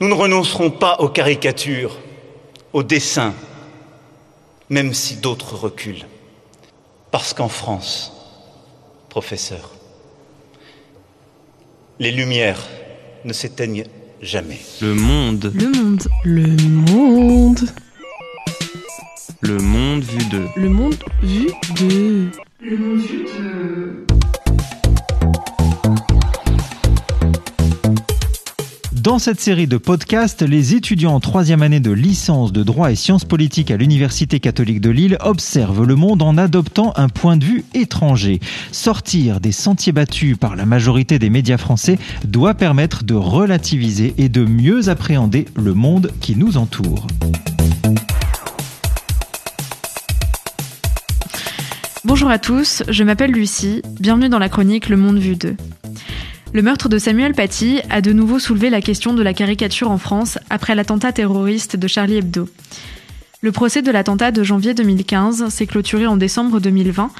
Nous ne renoncerons pas aux caricatures, aux dessins, même si d'autres reculent. Parce qu'en France, professeur, les lumières ne s'éteignent jamais. Le monde. Le monde. Le monde. Le monde vu de. Le monde vu de. Le monde vu de. Dans cette série de podcasts, les étudiants en troisième année de licence de droit et sciences politiques à l'Université catholique de Lille observent le monde en adoptant un point de vue étranger. Sortir des sentiers battus par la majorité des médias français doit permettre de relativiser et de mieux appréhender le monde qui nous entoure. Bonjour à tous, je m'appelle Lucie, bienvenue dans la chronique Le Monde Vu 2. Le meurtre de Samuel Paty a de nouveau soulevé la question de la caricature en France après l'attentat terroriste de Charlie Hebdo. Le procès de l'attentat de janvier 2015 s'est clôturé en décembre 2020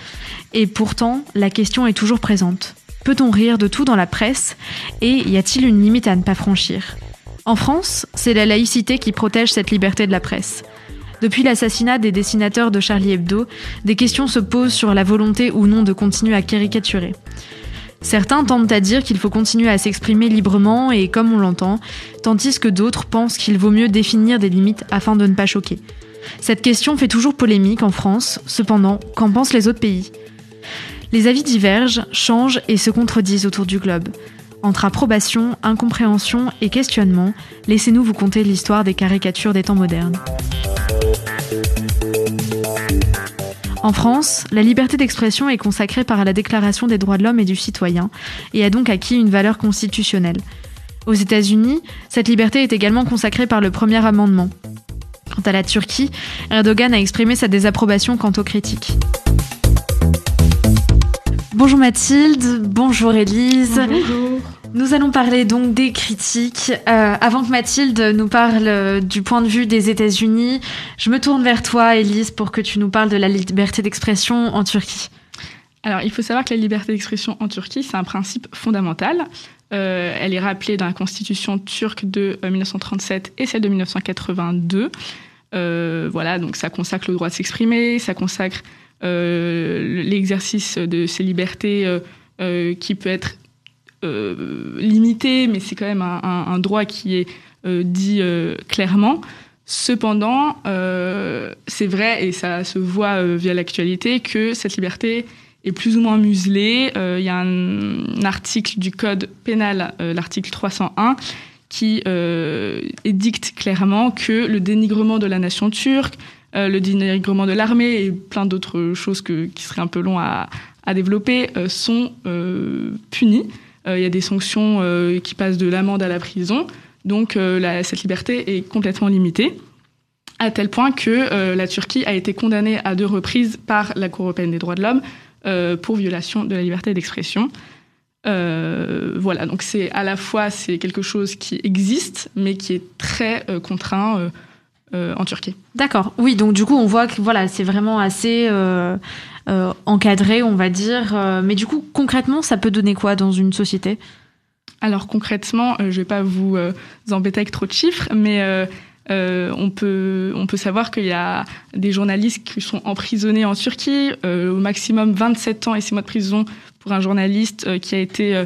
et pourtant la question est toujours présente. Peut-on rire de tout dans la presse et y a-t-il une limite à ne pas franchir? En France, c'est la laïcité qui protège cette liberté de la presse. Depuis l'assassinat des dessinateurs de Charlie Hebdo, des questions se posent sur la volonté ou non de continuer à caricaturer. Certains tentent à dire qu'il faut continuer à s'exprimer librement et comme on l'entend, tandis que d'autres pensent qu'il vaut mieux définir des limites afin de ne pas choquer. Cette question fait toujours polémique en France, cependant, qu'en pensent les autres pays? Les avis divergent, changent et se contredisent autour du globe. Entre approbation, incompréhension et questionnement, laissez-nous vous conter l'histoire des caricatures des temps modernes. En France, la liberté d'expression est consacrée par la Déclaration des droits de l'homme et du citoyen et a donc acquis une valeur constitutionnelle. Aux États-Unis, cette liberté est également consacrée par le premier amendement. Quant à la Turquie, Erdogan a exprimé sa désapprobation quant aux critiques. Bonjour Mathilde, bonjour Élise. Bonjour. Nous allons parler donc des critiques. Euh, avant que Mathilde nous parle euh, du point de vue des États-Unis, je me tourne vers toi, Élise, pour que tu nous parles de la liberté d'expression en Turquie. Alors, il faut savoir que la liberté d'expression en Turquie, c'est un principe fondamental. Euh, elle est rappelée dans la constitution turque de 1937 et celle de 1982. voilà, donc ça consacre le droit de s'exprimer, ça consacre l'exercice de ces libertés qui peut être euh, limité, mais c'est quand même un, droit qui est euh, dit euh, clairement. Cependant, c'est vrai, et ça se voit via l'actualité, que cette liberté est plus ou moins muselée. Il y a un, article du Code pénal, l'article 301, qui édicte clairement que le dénigrement de la nation turque, le dénigrement de l'armée et plein d'autres choses qui seraient un peu longs à, développer sont punis. Euh, il y a des sanctions euh, qui passent de l'amende à la prison. Donc euh, cette liberté est complètement limitée à tel point que la Turquie a été condamnée à deux reprises par la Cour européenne des droits de l'homme pour violation de la liberté d'expression. voilà, donc c'est à la fois c'est quelque chose qui existe, mais qui est très contraint en Turquie. D'accord. Oui, donc du coup on voit que voilà c'est vraiment assez euh, encadré, on va dire. Euh, mais du coup, concrètement, ça peut donner quoi dans une société? Alors concrètement, euh, je vais pas vous embêter avec trop de chiffres, mais on, peut, on peut savoir qu'il y a des journalistes qui sont emprisonnés en Turquie, au maximum 27 ans et 6 mois de prison pour un journaliste qui a été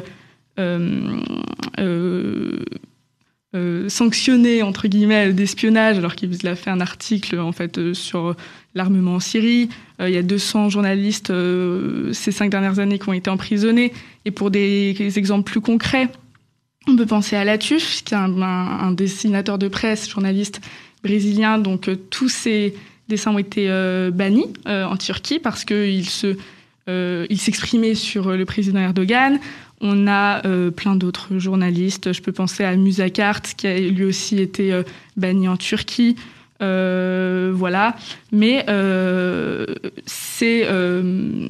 sanctionné entre guillemets d'espionnage alors qu'il a fait un article en fait sur l'armement en Syrie. Euh, il y a 200 journalistes euh, ces cinq dernières années qui ont été emprisonnés. Et pour des, exemples plus concrets, on peut penser à Latuf, qui est un, dessinateur de presse, journaliste brésilien. Donc euh, tous ces dessins ont été bannis en Turquie parce qu'il se, s'exprimait sur le président Erdogan. On a plein d'autres journalistes. Je peux penser à Musakart, qui a lui aussi été banni en Turquie. Euh, voilà. Mais euh, ces, euh,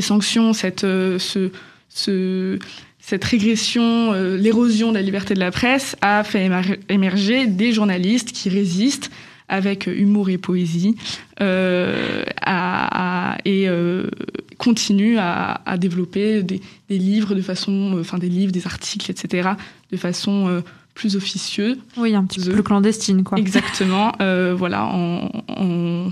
sanctions, cette, ce, ce, cette régression, l'érosion de la liberté de la presse a fait émerger des journalistes qui résistent avec humour et poésie euh, euh, continuent à, à développer des, des, livres de façon, enfin des livres, des articles, etc. de façon plus officieux. Oui, un petit peu plus clandestine, quoi. Exactement, euh, voilà, en, en,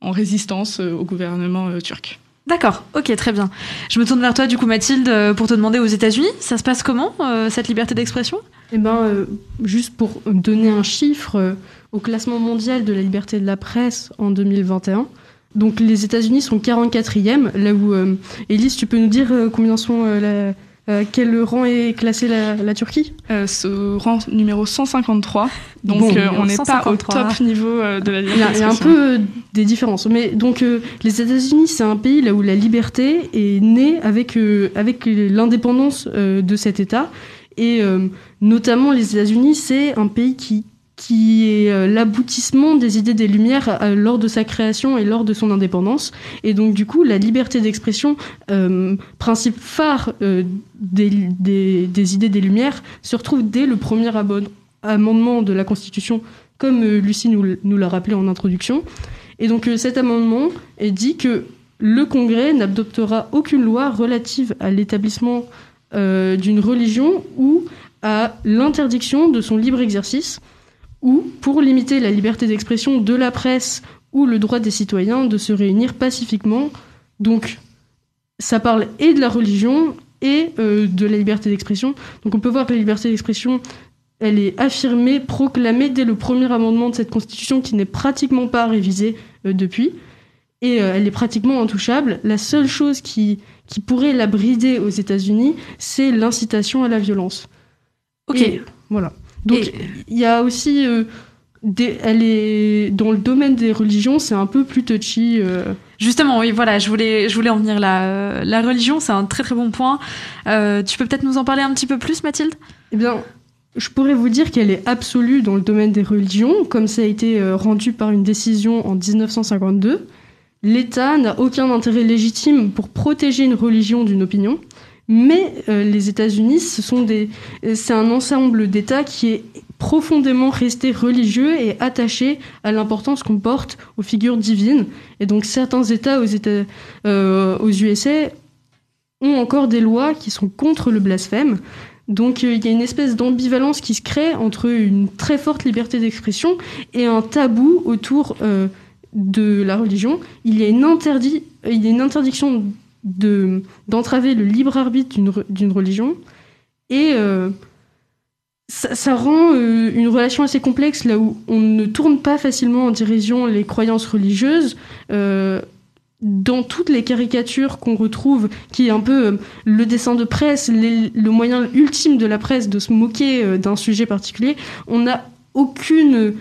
en résistance euh, au gouvernement euh, turc. D'accord, ok, très bien. Je me tourne vers toi, du coup, Mathilde, euh, pour te demander aux États-Unis, ça se passe comment, euh, cette liberté d'expression? Eh ben, euh, juste pour donner un chiffre, euh, au classement mondial de la liberté de la presse en 2021, donc les États-Unis sont 44e, là où, euh, Élise, tu peux nous dire euh, combien sont, euh, la- euh, quel rang est classé la, la Turquie? Euh, ce rang numéro 153, donc Bon, on n'est pas au 153. top niveau de la liberté a, il y a un peu des différences. Mais donc, euh, les États-Unis, c'est un pays là où la liberté est née avec, euh, avec l'indépendance euh, de cet État. Et euh, notamment, les États-Unis, c'est un pays qui, qui est euh, l'aboutissement des idées des Lumières euh, lors de sa création et lors de son indépendance. Et donc, du coup, la liberté d'expression, euh, principe phare des, des, idées des Lumières, se retrouve dès le premier amendement de la Constitution comme Lucie nous, nous l'a rappelé en introduction. Et donc cet amendement est dit que le Congrès n'adoptera aucune loi relative à l'établissement d'une religion ou à l'interdiction de son libre exercice, ou pour limiter la liberté d'expression de la presse ou le droit des citoyens de se réunir pacifiquement. Donc ça parle et de la religion et euh, de la liberté d'expression. Donc on peut voir que la liberté d'expression elle est affirmée, proclamée dès le premier amendement de cette constitution qui n'est pratiquement pas révisée euh, depuis. Et euh, elle est pratiquement intouchable. La seule chose qui, qui pourrait la brider aux États-Unis, c'est l'incitation à la violence. Ok. Et voilà. Donc il y a aussi. euh, des, elle est dans le domaine des religions, c'est un peu plus touchy. euh, Justement, oui, voilà, je voulais, je voulais en venir là. Euh, La religion, c'est un très très bon point. Euh, tu peux peut-être nous en parler un petit peu plus, Mathilde? Eh bien, je pourrais vous dire qu'elle est absolue dans le domaine des religions, comme ça a été rendu par une décision en 1952. L'État n'a aucun intérêt légitime pour protéger une religion d'une opinion, mais euh, les États-Unis, euh, c'est un ensemble d'États qui est profondément resté religieux et attaché à l'importance qu'on porte aux figures divines. Et donc certains États aux, États, euh, aux USA ont encore des lois qui sont contre le blasphème. Donc il y a une espèce d'ambivalence qui se crée entre une très forte liberté d'expression et un tabou autour de la religion. Il y a une interdiction de, d'entraver le libre arbitre d'une, re- d'une religion. Et euh, ça, rend euh, une relation assez complexe là où on ne tourne pas facilement en dérision les croyances religieuses. Euh, dans toutes les caricatures qu'on retrouve, qui est un peu le dessin de presse, le moyen ultime de la presse de se moquer d'un sujet particulier, on n'a aucune,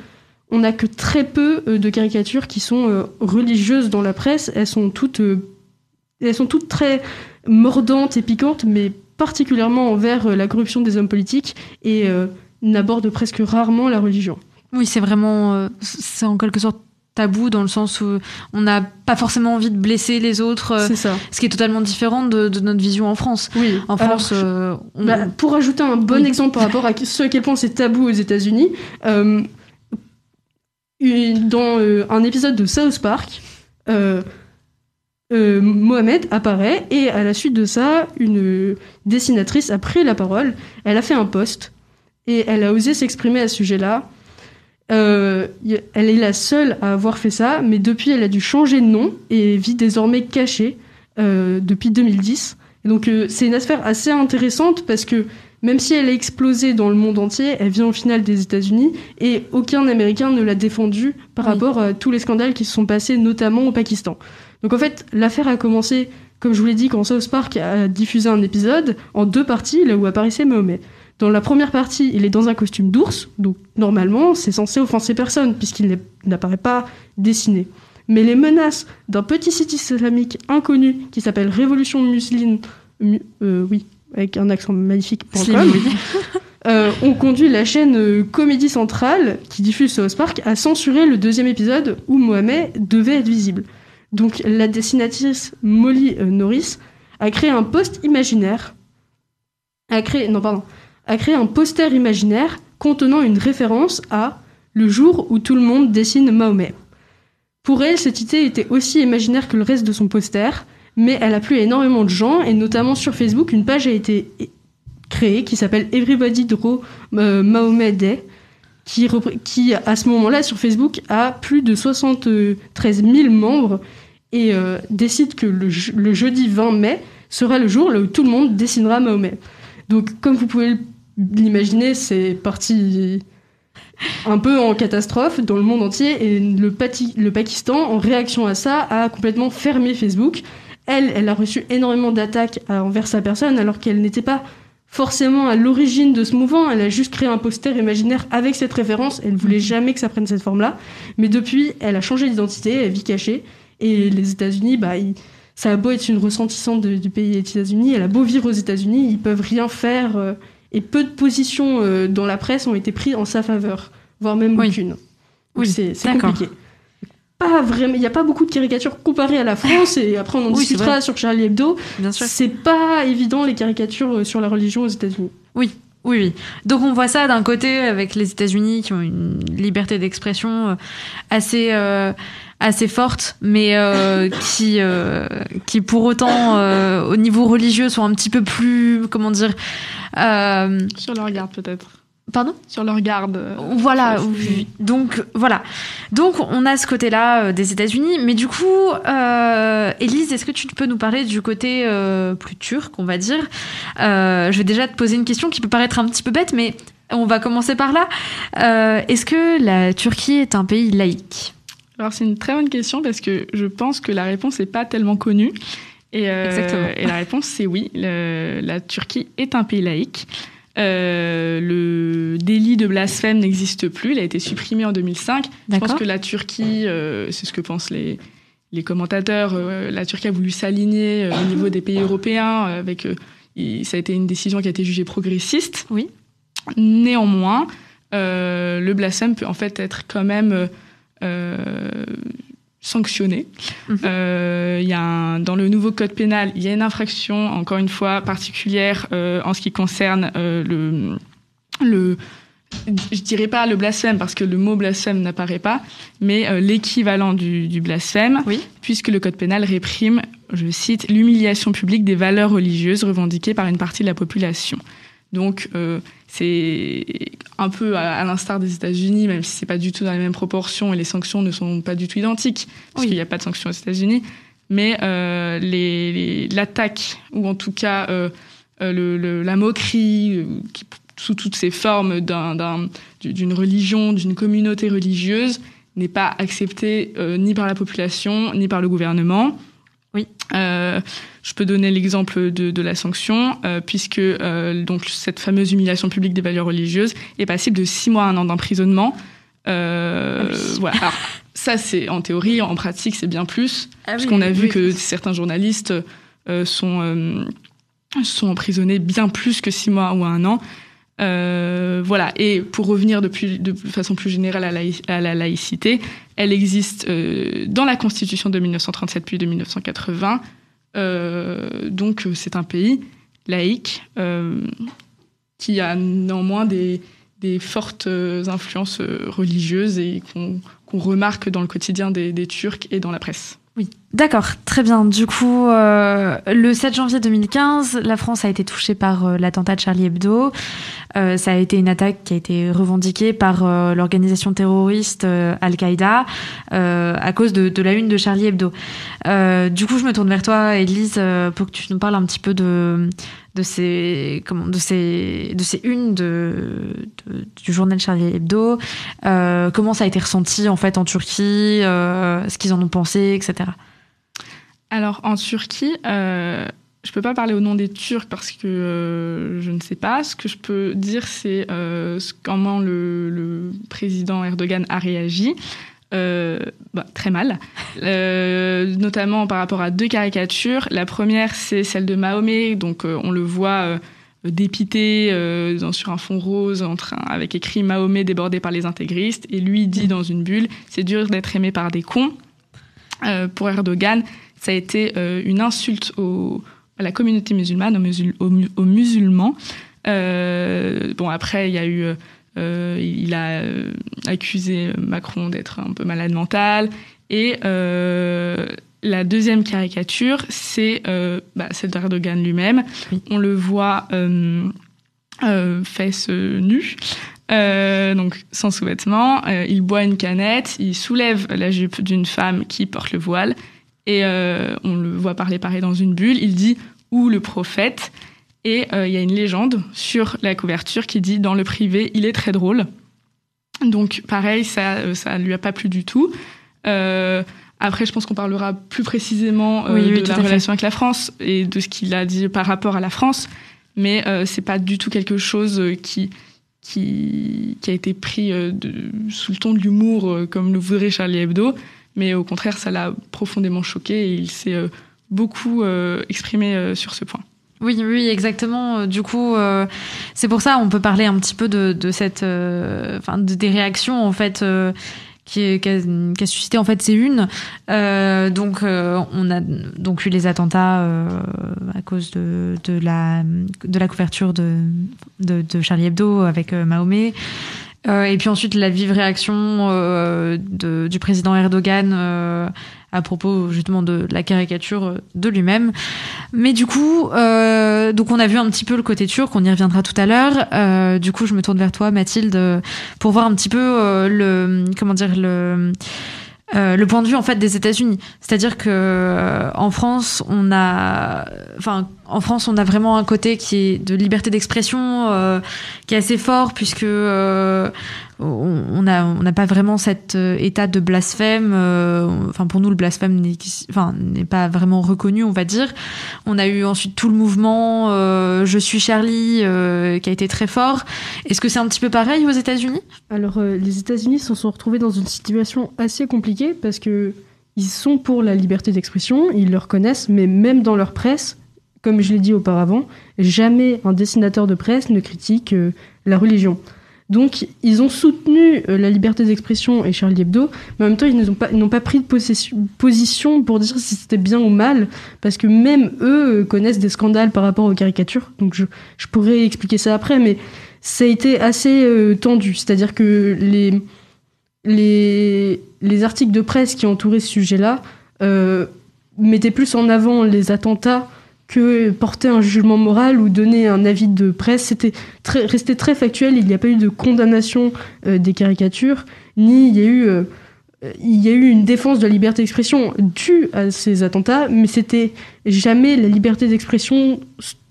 on n'a que très peu de caricatures qui sont religieuses dans la presse. Elles sont toutes, elles sont toutes très mordantes et piquantes, mais particulièrement envers euh, la corruption des hommes politiques et euh, n'abordent presque rarement la religion. Oui, c'est vraiment, euh, c'est en quelque sorte tabou dans le sens où on n'a pas forcément envie de blesser les autres, euh, C'est ça. ce qui est totalement différent de, de notre vision en France. Oui. En Alors, France, euh, on- Bah, pour ajouter un bon Oui. exemple par rapport à ce à quel point c'est tabou aux États-Unis, euh, dans euh, un épisode de South Park, euh, Mohamed apparaît et à la suite de ça, une dessinatrice a pris la parole. Elle a fait un post et elle a osé s'exprimer à ce sujet-là. Euh, elle est la seule à avoir fait ça, mais depuis, elle a dû changer de nom et vit désormais cachée euh, depuis 2010. Et donc, c'est une affaire assez intéressante parce que même si elle a explosé dans le monde entier, elle vient au final des États-Unis et aucun Américain ne l'a défendue par Oui. rapport à tous les scandales qui se sont passés, notamment au Pakistan. Donc en fait, l'affaire a commencé, comme je vous l'ai dit, quand South Park a diffusé un épisode en deux parties, là où apparaissait Mahomet. Dans la première partie, il est dans un costume d'ours, donc normalement, c'est censé offenser personne, puisqu'il n'apparaît pas dessiné. Mais les menaces d'un petit site islamique inconnu qui s'appelle Révolution Musulmane, mu- euh, oui, avec un accent magnifique, com, oui. euh, ont conduit la chaîne euh, Comédie Centrale, qui diffuse South Park, à censurer le deuxième épisode où Mohamed devait être visible. Donc la dessinatrice Molly euh, Norris a créé un post imaginaire, a créé, non pardon, poster imaginaire contenant une référence à le jour où tout le monde dessine Mahomet. Pour elle, cette idée était aussi imaginaire que le reste de son poster, mais elle a plu énormément de gens, et notamment sur Facebook, une page a été créé qui s'appelle Everybody Draw Mahomet Day, qui, qui à ce moment-là sur Facebook a plus de 73 000 membres et décide que le, jeudi 20 mai sera le jour où tout le monde dessinera Mahomet. Donc comme vous pouvez l'imaginer, c'est parti un peu en catastrophe dans le monde entier et le, le Pakistan, en réaction à ça, a complètement fermé Facebook. Elle, elle a reçu énormément d'attaques envers sa personne alors qu'elle n'était pas forcément à l'origine de ce mouvement. Elle a juste créé un poster imaginaire avec cette référence. Elle ne voulait jamais que ça prenne cette forme-là. Mais depuis, elle a changé d'identité, elle vit cachée. Et les États-Unis, bah, ça a beau être une ressentissante du pays des États-Unis, elle a beau vivre aux États-Unis, ils peuvent rien faire. Euh, et peu de positions euh, dans la presse ont été prises en sa faveur, voire même aucune. Oui, c'est compliqué. Pas vraiment, il n'y a pas beaucoup de caricatures comparées à la France, et après on en discutera sur Charlie Hebdo. C'est pas évident les caricatures euh, sur la religion aux États-Unis. Oui, oui, oui. Donc on voit ça d'un côté avec les États-Unis qui ont une liberté d'expression euh, assez assez forte, mais qui qui pour autant au niveau religieux sont un petit peu plus comment dire euh, sur leur garde peut-être. Pardon? Sur leur garde. Euh, voilà. Donc voilà. Donc on a ce côté-là euh, des États-Unis, mais du coup, euh, Elise, est-ce que tu peux nous parler du côté plus turc, on va dire? Je vais déjà te poser une question qui peut paraître un petit peu bête, mais on va commencer par là. est-ce que la Turquie est un pays laïque? Alors c'est une très bonne question parce que je pense que la réponse n'est pas tellement connue. Et, euh, et la réponse, c'est oui. la Turquie est un pays laïque. Euh, le délit de blasphème n'existe plus. Il a été supprimé en 2005. Je pense que la Turquie, euh, c'est ce que pensent les, les commentateurs, la Turquie a voulu s'aligner au niveau des pays européens. Avec, ça a été une décision qui a été jugée progressiste. Oui. Néanmoins, le blasphème peut en fait être quand même sanctionné. Mhm. Euh, y a dans le nouveau code pénal, il y a une infraction, encore une fois, particulière euh, en ce qui concerne euh, le, le, je dirais pas le blasphème parce que le mot blasphème n'apparaît pas, mais l'équivalent du, du, blasphème, oui. puisque le code pénal réprime, je cite, l'humiliation publique des valeurs religieuses revendiquées par une partie de la population. Donc euh, c'est un peu à, l'instar des États-Unis, même si c'est pas du tout dans les mêmes proportions et les sanctions ne sont pas du tout identiques, parce qu'il n'y a pas de sanctions aux États-Unis. Mais euh, l'attaque, ou en tout cas euh, le, la moquerie, qui, sous toutes ses formes d'une religion, d'une communauté religieuse, n'est pas acceptée ni par la population, ni par le gouvernement. Oui. Euh, je peux donner l'exemple de, de, la sanction, euh, puisque euh, donc cette fameuse humiliation publique des valeurs religieuses est passible de six mois à un an d'emprisonnement. Euh, ah voilà. Alors, ça, c'est en théorie, en pratique, c'est bien plus, ah parce qu'on a vu que certains journalistes euh, sont euh, sont emprisonnés bien plus que six mois ou un an. Voilà. Et pour revenir de façon plus générale à la, laïcité, elle existe dans la Constitution de 1937 puis de 1980. Euh, donc euh, c'est un pays laïque euh, qui a néanmoins des, des fortes influences religieuses et qu'on remarque dans le quotidien des, des Turcs et dans la presse. Oui, d'accord, très bien. Du coup, euh, le 7 janvier 2015, la France a été touchée par euh, l'attentat de Charlie Hebdo. Euh, ça a été une attaque qui a été revendiquée par l'organisation terroriste Al-Qaïda à cause de, de, la une de Charlie Hebdo. du coup, je me tourne vers toi, Elise, pour que tu nous parles un petit peu de de ces comment de ces de ces unes de, du journal Charlie Hebdo euh, comment ça a été ressenti en fait en Turquie euh, ce qu'ils en ont pensé etc alors en Turquie euh, je peux pas parler au nom des Turcs parce que euh, je ne sais pas. Ce que je peux dire, c'est euh, comment le, le, président Erdogan a réagi. Bah, très mal, notamment par rapport à deux caricatures. La première, c'est celle de Mahomet, donc on le voit dépité dans, sur un fond rose en train, avec écrit Mahomet débordé par les intégristes, et lui dit dans une bulle, c'est dur d'être aimé par des cons. pour Erdogan, ça a été une insulte au, à la communauté musulmane, aux, aux musulmans. bon, après, il y a eu euh, il a euh, accusé Macron d'être un peu malade mental. Et euh, la deuxième caricature, c'est bah, celle d'Erdogan lui-même. On le voit fesses nues. donc sans sous-vêtements, il boit une canette, il soulève la jupe d'une femme qui porte le voile et on le voit parler pareil dans une bulle. Il dit ou le prophète et il y a une légende sur la couverture qui dit dans le privé il est très drôle. Donc pareil, ça ça lui a pas plu du tout. Euh, après, je pense qu'on parlera plus précisément euh, de la relation avec la France et de ce qu'il a dit par rapport à la France, mais euh, c'est pas du tout quelque chose qui qui, qui a été pris de, sous le ton de l'humour comme le voudrait Charlie Hebdo, mais au contraire, ça l'a profondément choqué et il s'est beaucoup exprimé sur ce point. Oui, oui, exactement. Du coup, c'est pour ça on peut parler un petit peu de, cette, des réactions en fait qui, qui, a, qui, a, suscité en fait c'est une euh, donc euh, on a donc eu les attentats euh, à cause de, la de la couverture de de, Charlie Hebdo avec euh, Mahomet euh, et puis ensuite la vive réaction euh, de, du président Erdogan à propos justement de la caricature de lui-même. Mais du coup, euh, donc on a vu un petit peu le côté turc, on y reviendra tout à l'heure. Euh, du coup, je me tourne vers toi, Mathilde, pour voir un petit peu euh, le comment dire le euh, le point de vue en fait des États-Unis. C'est-à-dire que euh, en France, on a, enfin, en France, on a vraiment un côté qui est de liberté d'expression euh, qui est assez fort puisque euh, on n'a pas vraiment cet état de blasphème. enfin, pour nous, le blasphème n'est pas vraiment reconnu, on va dire. On a eu ensuite tout le mouvement Je suis Charlie qui a été très fort. Est-ce que c'est un petit peu pareil aux États-Unis? Alors, les États-Unis se sont retrouvés dans une situation assez compliquée parce que ils sont pour la liberté d'expression, ils le reconnaissent, mais même dans leur presse, comme je l'ai dit auparavant, jamais un dessinateur de presse ne critique euh, la religion. Donc, ils ont soutenu euh, la liberté d'expression et Charlie Hebdo, mais en même temps, ils n'ont pas, pris de position pour dire si c'était bien ou mal, parce que même eux euh, connaissent des scandales par rapport aux caricatures. Donc, je, pourrais expliquer ça après, mais ça a été assez tendu. C'est-à-dire que les, les, les, articles de presse qui entouraient ce sujet-là euh, mettaient plus en avant les attentats que porter un jugement moral ou donner un avis de presse. C'était très, resté très factuel. Il n'y a pas eu de condamnation euh, des caricatures, ni il y a eu euh, il y a eu une défense de la liberté d'expression due à ces attentats, mais c'était jamais la liberté d'expression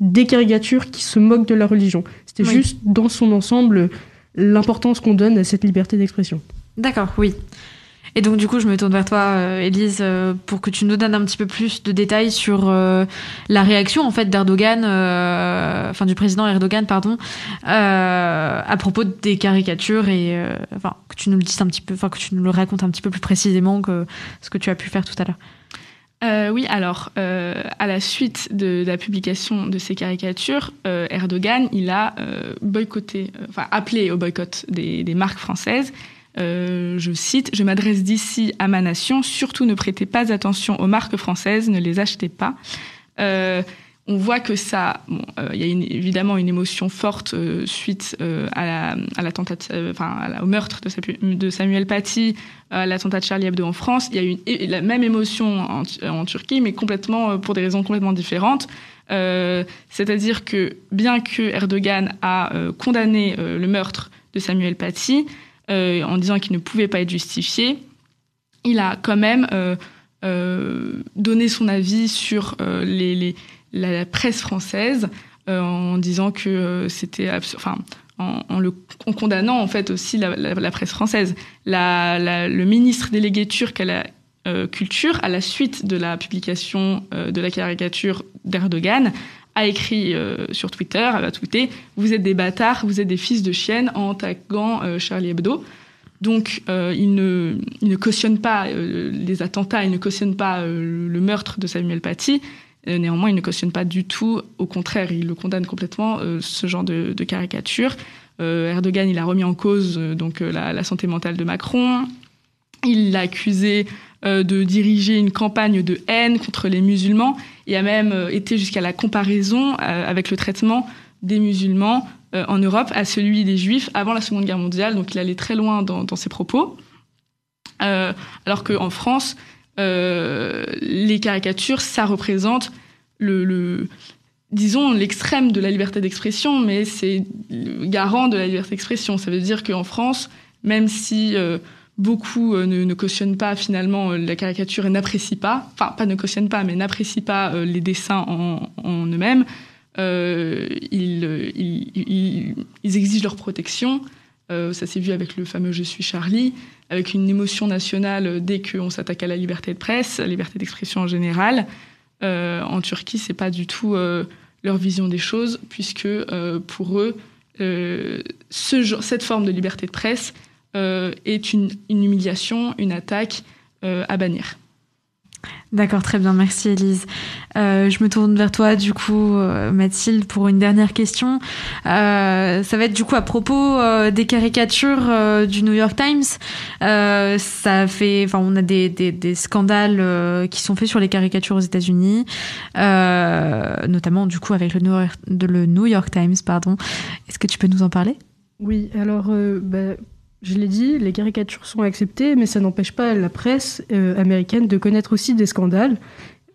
des caricatures qui se moquent de la religion. C'était juste dans son ensemble l'importance qu'on donne à cette liberté d'expression. D'accord, oui. Et donc du coup, je me tourne vers toi, euh, Élise, euh, pour que tu nous donnes un petit peu plus de détails sur euh, la réaction en fait d'Erdogan, enfin du président Erdogan, pardon, à propos des caricatures et que tu nous le dises un petit peu, enfin que tu nous le racontes un petit peu plus précisément que ce que tu as pu faire tout à l'heure. Euh, oui, alors, euh, à la suite de, la publication de ces caricatures, euh, Erdogan, il a boycotté, enfin appelé au boycott des marques françaises euh, je cite, Je m'adresse d'ici à ma nation, surtout ne prêtez pas attention aux marques françaises, ne les achetez pas. Euh, on voit que ça, il bon, euh, y a évidemment une émotion forte euh, suite à la, enfin au meurtre de, Samuel Paty, à l'attentat de Charlie Hebdo en France. Il y a une, la même émotion en, en, Turquie, mais complètement pour des raisons complètement différentes. C'est-à-dire que bien que Erdogan a condamné le meurtre de Samuel Paty, euh, en disant qu'il ne pouvait pas être justifié, il a quand même euh, euh, donné son avis sur la, presse française en disant que c'était en, le, condamnant en fait aussi la, presse française. le ministre délégué turc à la culture, à la suite de la publication de la caricature d'Erdogan, a écrit euh, sur Twitter, a tweeté Vous êtes des bâtards, vous êtes des fils de chienne en attaquant euh, Charlie Hebdo. Donc, euh, il, ne, il ne cautionne pas les attentats, il ne cautionne pas le meurtre de Samuel Paty. néanmoins, il ne cautionne pas du tout, au contraire, il le condamne complètement, ce genre de, de caricature. Erdogan, il a remis en cause donc la, la santé mentale de Macron. Il l'a accusé euh, de diriger une campagne de haine contre les musulmans et a même euh, été jusqu'à la comparaison euh, avec le traitement des musulmans en Europe à celui des juifs avant la Seconde Guerre mondiale. Donc il allait très loin dans, ses propos. alors qu'en France, les caricatures, ça représente le, disons, l'extrême de la liberté d'expression, mais c'est garant de la liberté d'expression. Ça veut dire qu'en France, même si beaucoup euh, ne, ne, cautionnent pas finalement la caricature et n'apprécient pas, enfin pas ne cautionnent pas, mais n'apprécient pas les dessins en, eux-mêmes, ils, exigent leur protection. ça s'est vu avec le fameux Je suis Charlie, avec une émotion nationale dès qu'on s'attaque à la liberté de presse, à la liberté d'expression en général. en Turquie, c'est pas du tout leur vision des choses, puisque euh, pour eux, euh, ce, cette forme de liberté de presse euh, est une, une, humiliation, une attaque à bannir. D'accord, très bien, merci Elise. Euh, je me tourne vers toi du coup, euh, Mathilde, pour une dernière question. Euh, ça va être du coup à propos euh, des caricatures euh, du New York Times. Euh, ça fait, enfin, on a des, des, des scandales qui sont faits sur les caricatures aux États-Unis, notamment du coup avec le New York, le New York Times, pardon. Est-ce que tu peux nous en parler? Oui, alors bah, je l'ai dit, les caricatures sont acceptées, mais ça n'empêche pas la presse euh, américaine de connaître aussi des scandales.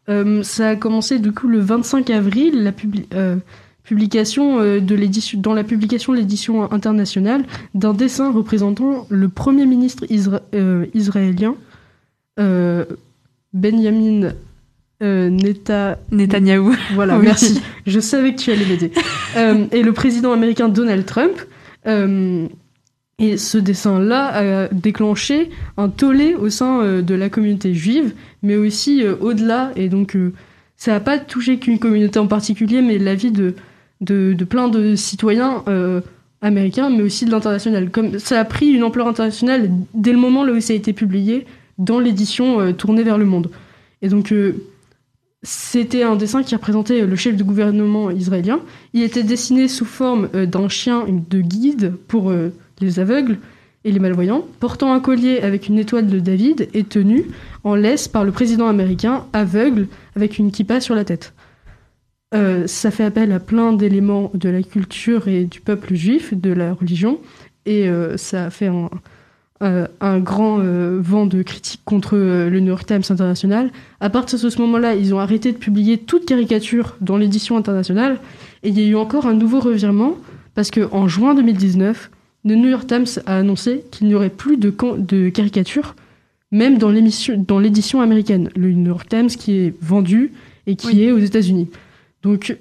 Euh, ça a commencé du coup le 25 avril, la euh, publication de l'édition, dans la publication de l'édition internationale d'un dessin représentant le premier ministre israélien, Benjamin Neta... Netanyahou. Voilà, merci. Je savais que tu allais m'aider. et le président américain Donald Trump. Et ce dessin-là a déclenché un tollé au sein euh, de la communauté juive, mais aussi euh, au-delà. Et donc, euh, ça n'a pas touché qu'une communauté en particulier, mais la vie de, de, plein de citoyens américains, mais aussi de l'international. Comme ça a pris une ampleur internationale dès le moment où ça a été publié dans l'édition tournée vers le monde. Et donc, c'était un dessin qui représentait le chef du gouvernement israélien. Il était dessiné sous forme d'un chien de guide pour les aveugles et les malvoyants, portant un collier avec une étoile de David et tenu en laisse par le président américain aveugle avec une kippa sur la tête. Euh, ça fait appel à plein d'éléments de la culture et du peuple juif, de la religion, et euh, ça fait un, euh, un grand vent de critiques contre le New York Times international. À partir de ce moment-là, ils ont arrêté de publier toute caricature dans l'édition internationale, et il y a eu encore un nouveau revirement, parce qu'en juin 2019, le New York Times a annoncé qu'il n'y aurait plus de, de caricatures, même dans l'édition américaine. Le New York Times qui est vendu et qui est aux États-Unis. Donc,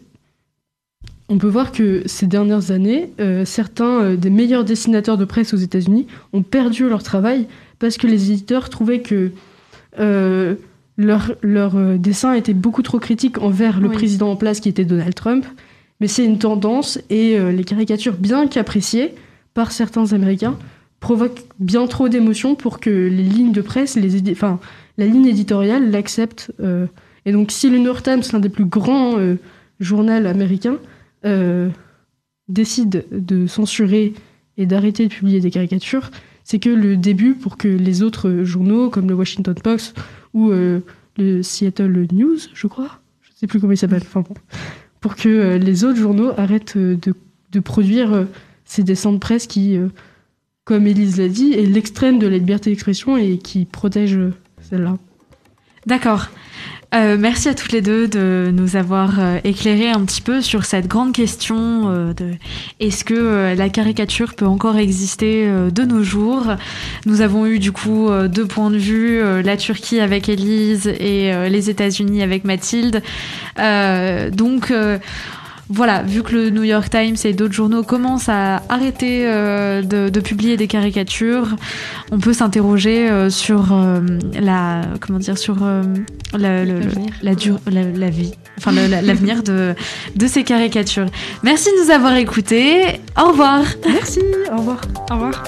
on peut voir que ces dernières années, euh, certains euh, des meilleurs dessinateurs de presse aux États-Unis ont perdu leur travail parce que les éditeurs trouvaient que euh, leur, leur dessin était beaucoup trop critique envers le président en place qui était Donald Trump. Mais c'est une tendance et les caricatures, bien qu'appréciées, par certains Américains provoque bien trop d'émotions pour que les lignes de presse, les enfin, la ligne éditoriale l'accepte. Euh. et donc, si le New York Times, l'un des plus grands euh, journaux américains, euh, décide de censurer et d'arrêter de publier des caricatures, c'est que le début pour que les autres journaux, comme le Washington Post ou le Seattle News, je crois, je ne sais plus comment il s'appelle, enfin bon, pour que les autres journaux arrêtent de, de produire ces dessins de presse qui, euh, comme Élise l'a dit, est l'extrême de la liberté d'expression et qui protège celle-là. D'accord. Euh, merci à toutes les deux de nous avoir euh, éclairé un petit peu sur cette grande question euh, de est-ce que euh, la caricature peut encore exister de nos jours? Nous avons eu du coup deux points de vue, la Turquie avec Élise et les États-Unis avec Mathilde. donc voilà, vu que le New York Times et d'autres journaux commencent à arrêter euh, de, publier des caricatures, on peut s'interroger sur la comment dire sur la, la, vie, enfin l'avenir de de ces caricatures. Merci de nous avoir écoutés. Au revoir. Merci. Au revoir. Au revoir.